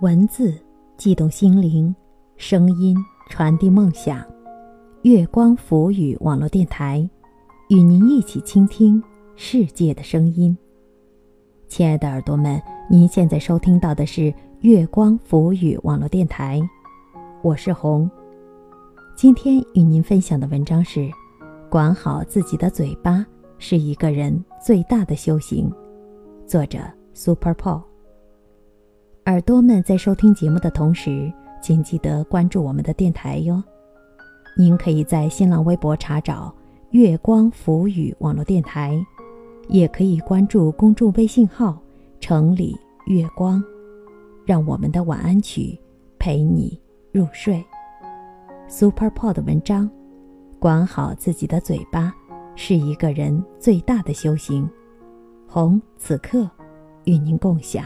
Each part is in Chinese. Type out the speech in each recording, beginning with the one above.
文字悸动心灵，声音传递梦想。月光浮语网络电台，与您一起倾听世界的声音。亲爱的耳朵们，您现在收听到的是月光浮语网络电台，我是红。今天与您分享的文章是：管好自己的嘴巴是一个人最大的修行。作者：Super Paul。耳朵们在收听节目的同时，请记得关注我们的电台哟。您可以在新浪微博查找“月光浮语网络电台”，也可以关注公众微信号“城里月光”，让我们的晚安曲陪你入睡。Super Paul 的文章：管好自己的嘴巴，是一个人最大的修行。红此刻与您共享。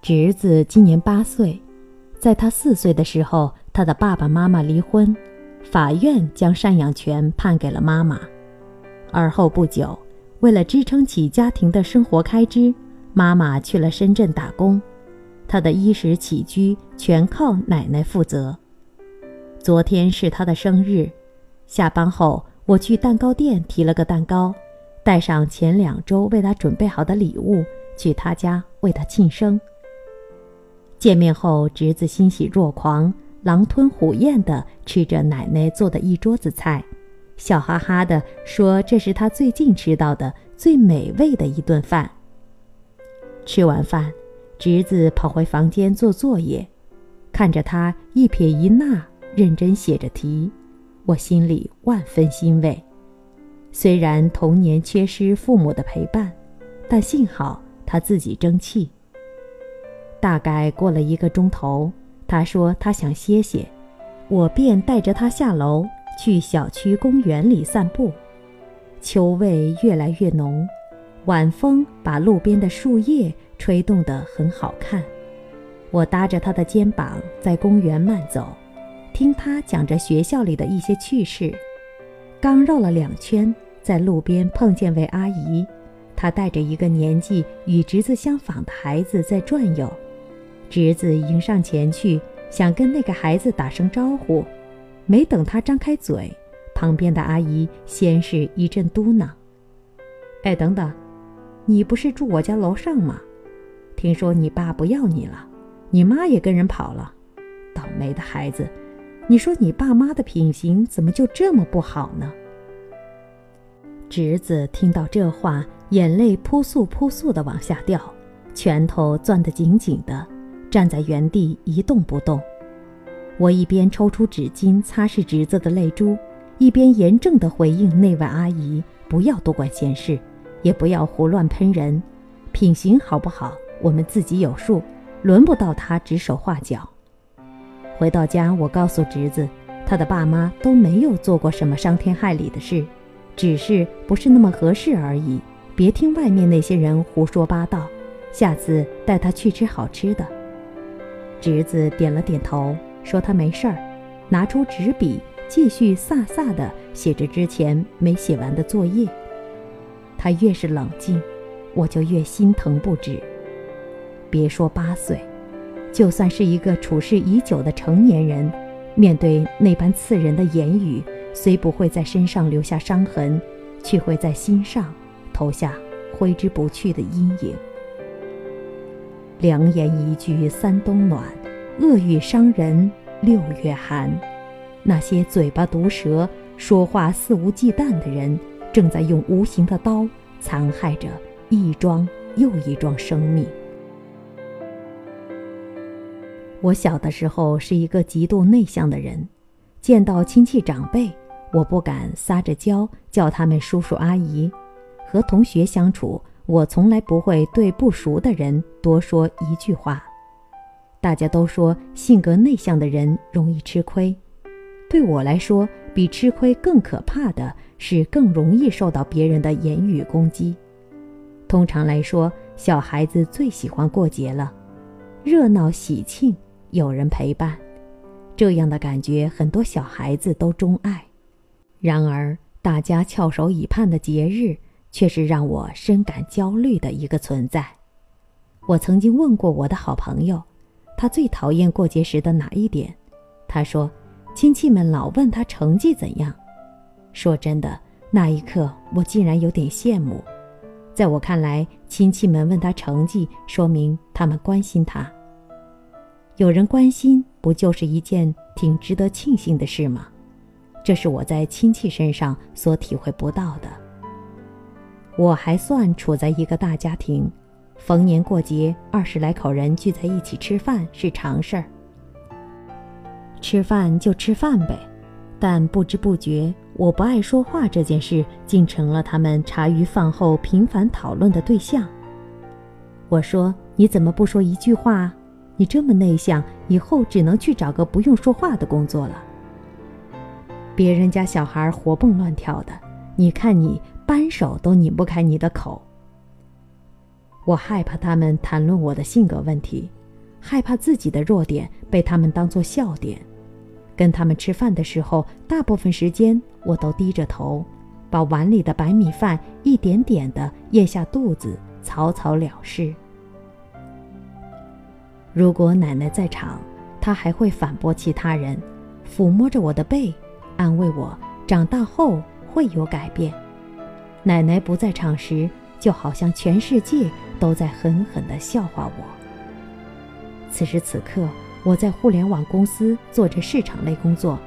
侄子今年八岁，在他四岁的时候，他的爸爸妈妈离婚，法院将赡养权判给了妈妈。而后不久，为了支撑起家庭的生活开支，妈妈去了深圳打工，她的衣食起居全靠奶奶负责。昨天是他的生日，下班后我去蛋糕店提了个蛋糕，带上前两周为他准备好的礼物，去他家为他庆生。见面后，侄子欣喜若狂，狼吞虎咽地吃着奶奶做的一桌子菜，笑哈哈地说：“这是他最近吃到的最美味的一顿饭。”吃完饭，侄子跑回房间做作业，看着他一撇一捺认真写着题，我心里万分欣慰。虽然童年缺失父母的陪伴，但幸好他自己争气。大概过了一个钟头，他说他想歇歇，我便带着他下楼去小区公园里散步。秋味越来越浓，晚风把路边的树叶吹动得很好看。我搭着他的肩膀在公园慢走，听他讲着学校里的一些趣事。刚绕了两圈，在路边碰见位阿姨，她带着一个年纪与侄子相仿的孩子在转悠。侄子迎上前去，想跟那个孩子打声招呼，没等他张开嘴，旁边的阿姨先是一阵嘟囔：“哎，等等，你不是住我家楼上吗？听说你爸不要你了，你妈也跟人跑了，倒霉的孩子！你说你爸妈的品行怎么就这么不好呢？”侄子听到这话，眼泪扑簌扑簌的往下掉，拳头攥得紧紧的。站在原地一动不动，我一边抽出纸巾擦拭侄子的泪珠，一边严正地回应那位阿姨：“不要多管闲事，也不要胡乱喷人，品行好不好，我们自己有数，轮不到他指手画脚。”回到家，我告诉侄子，他的爸妈都没有做过什么伤天害理的事，只是不是那么合适而已。别听外面那些人胡说八道，下次带他去吃好吃的。侄子点了点头，说他没事儿，拿出纸笔继续飒飒地写着之前没写完的作业。他越是冷静，我就越心疼不止。别说八岁，就算是一个处世已久的成年人，面对那般刺人的言语，虽不会在身上留下伤痕，却会在心上投下挥之不去的阴影。良言一句三冬暖，恶语伤人六月寒。那些嘴巴毒舌、说话肆无忌惮的人，正在用无形的刀残害着一桩又一桩生命。我小的时候是一个极度内向的人，见到亲戚长辈，我不敢撒着娇叫他们叔叔阿姨，和同学相处。我从来不会对不熟的人多说一句话。大家都说性格内向的人容易吃亏，对我来说，比吃亏更可怕的是更容易受到别人的言语攻击。通常来说，小孩子最喜欢过节了，热闹喜庆，有人陪伴，这样的感觉很多小孩子都钟爱。然而，大家翘首以盼的节日，却是让我深感焦虑的一个存在。我曾经问过我的好朋友，他最讨厌过节时的哪一点？他说，亲戚们老问他成绩怎样。说真的，那一刻我竟然有点羡慕。在我看来，亲戚们问他成绩，说明他们关心他。有人关心，不就是一件挺值得庆幸的事吗？这是我在亲戚身上所体会不到的。我还算处在一个大家庭，逢年过节，二十来口人聚在一起吃饭是常事儿。吃饭就吃饭呗，但不知不觉，我不爱说话这件事竟成了他们茶余饭后频繁讨论的对象。我说：“你怎么不说一句话？你这么内向，以后只能去找个不用说话的工作了。”别人家小孩活蹦乱跳的，你看你扳手都拧不开你的口。我害怕他们谈论我的性格问题，害怕自己的弱点被他们当作笑点。跟他们吃饭的时候，大部分时间我都低着头，把碗里的白米饭一点点的咽下肚子，草草了事。如果奶奶在场，她还会反驳其他人，抚摸着我的背。安慰我，长大后会有改变。奶奶不在场时，就好像全世界都在狠狠地笑话我。此时此刻，我在互联网公司做着市场类工作，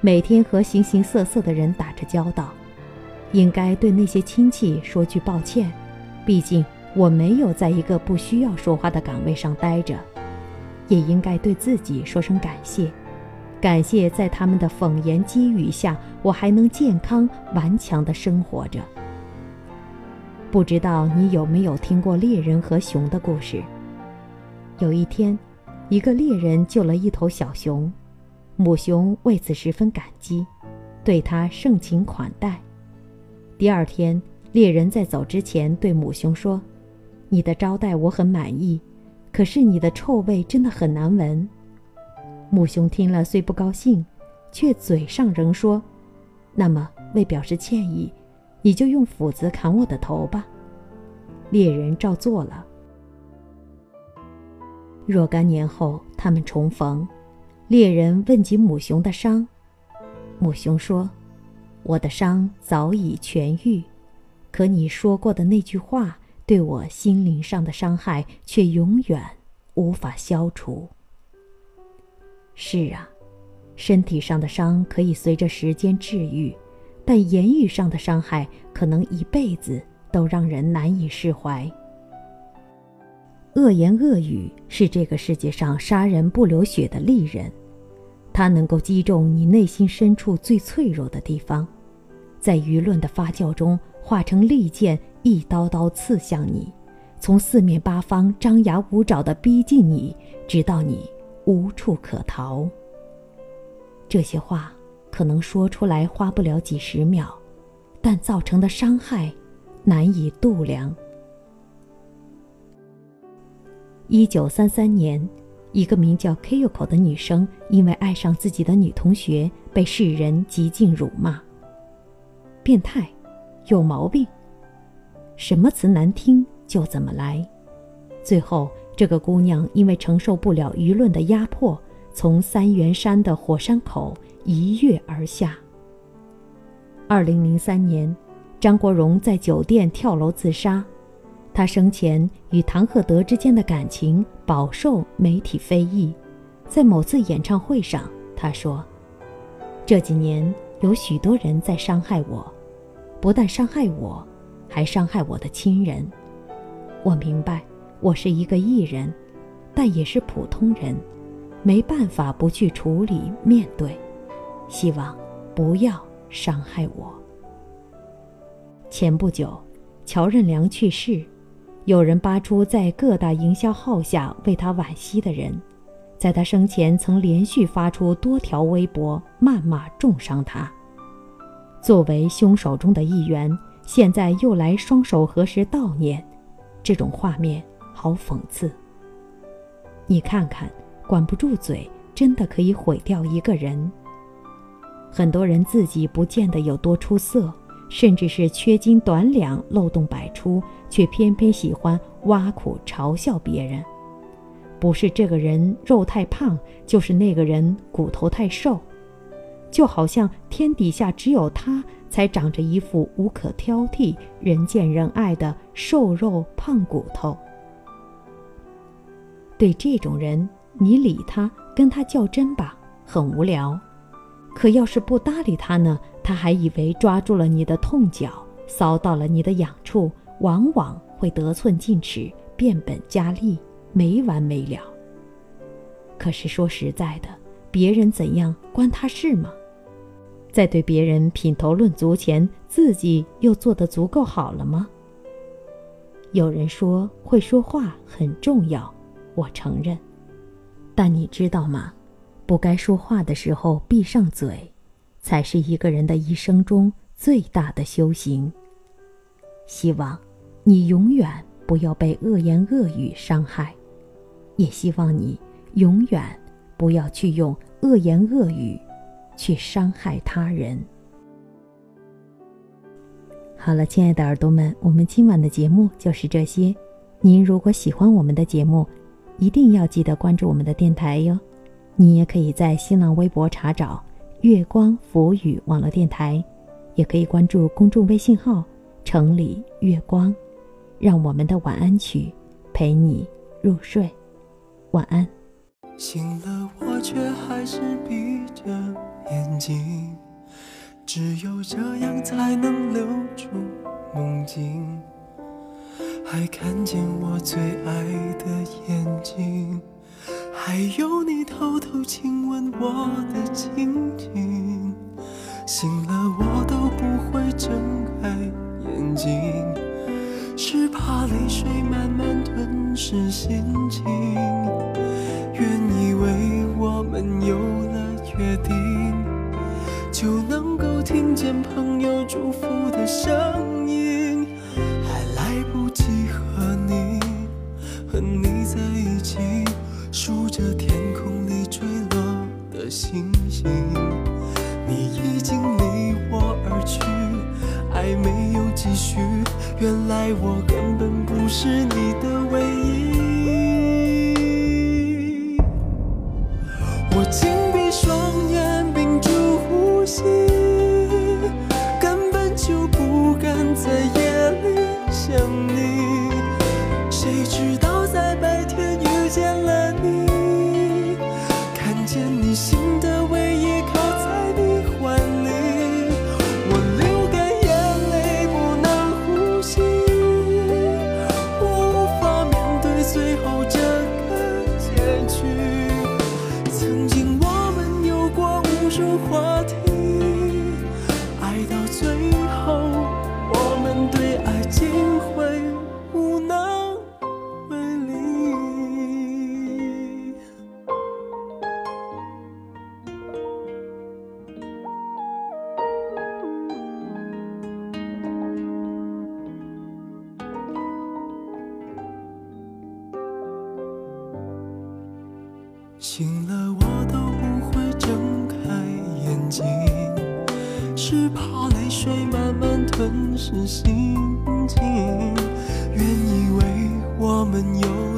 每天和形形色色的人打着交道，应该对那些亲戚说句抱歉，毕竟我没有在一个不需要说话的岗位上待着，也应该对自己说声感谢。感谢在他们的讽言讥语下，我还能健康顽强地生活着。不知道你有没有听过猎人和熊的故事？有一天，一个猎人救了一头小熊，母熊为此十分感激，对他盛情款待。第二天，猎人在走之前对母熊说：“你的招待我很满意，可是你的臭味真的很难闻。”母熊听了虽不高兴，却嘴上仍说：“那么为表示歉意，你就用斧子砍我的头吧。”猎人照做了。若干年后，他们重逢，猎人问及母熊的伤，母熊说：“我的伤早已痊愈，可你说过的那句话，对我心灵上的伤害却永远无法消除。”是啊，身体上的伤可以随着时间治愈，但言语上的伤害可能一辈子都让人难以释怀。恶言恶语是这个世界上杀人不流血的利刃，它能够击中你内心深处最脆弱的地方，在舆论的发酵中化成利剑，一刀刀刺向你，从四面八方张牙舞爪地逼近你，直到你。无处可逃。这些话可能说出来花不了几十秒，但造成的伤害难以度量。一九三三年，一个名叫 Kyoko 的女生因为爱上自己的女同学，被世人极尽辱骂。变态，有毛病，什么词难听就怎么来，最后。这个姑娘因为承受不了舆论的压迫，从三元山的火山口一跃而下。二零零三年，张国荣在酒店跳楼自杀。他生前与唐鹤德之间的感情饱受媒体非议。在某次演唱会上，他说：“这几年有许多人在伤害我，不但伤害我，还伤害我的亲人。我明白。”我是一个艺人，但也是普通人，没办法不去处理面对。希望不要伤害我。前不久，乔任梁去世，有人扒出在各大营销号下为他惋惜的人，在他生前曾连续发出多条微博谩骂重伤他。作为凶手中的一员，现在又来双手合十悼念，这种画面好讽刺。你看看，管不住嘴，真的可以毁掉一个人。很多人自己不见得有多出色，甚至是缺斤短两、漏洞百出，却偏偏喜欢挖苦嘲笑别人。不是这个人肉太胖，就是那个人骨头太瘦。就好像天底下只有他才长着一副无可挑剔、人见人爱的瘦肉胖骨头。对这种人，你理他，跟他较真吧，很无聊。可要是不搭理他呢，他还以为抓住了你的痛脚，搔到了你的痒处，往往会得寸进尺，变本加厉，没完没了。可是说实在的。别人怎样关他事吗？在对别人品头论足前，自己又做得足够好了吗？有人说会说话很重要，我承认，但你知道吗？不该说话的时候闭上嘴，才是一个人的一生中最大的修行。希望你永远不要被恶言恶语伤害，也希望你永远不要去用。恶言恶语，去伤害他人。好了，亲爱的耳朵们，我们今晚的节目就是这些。您如果喜欢我们的节目，一定要记得关注我们的电台哟。你也可以在新浪微博查找“月光浮语网络电台”，也可以关注公众微信号“城里月光”，让我们的晚安曲陪你入睡。晚安。醒了，我却还是闭着眼睛，只有这样才能留住梦境，还看见我最爱的眼睛，还有你偷偷亲吻我的情景。醒了，我都不会睁开眼睛，是怕泪水慢慢吞噬心情。原以为我们有了约定，就能够听见朋友祝福的声音，还来不及和你和你在一起，数着天空里坠落的星星。你已经离我而去，爱没有继续，原来我根本不是你的唯一。醒是怕泪水慢慢吞噬心情。原以为我们有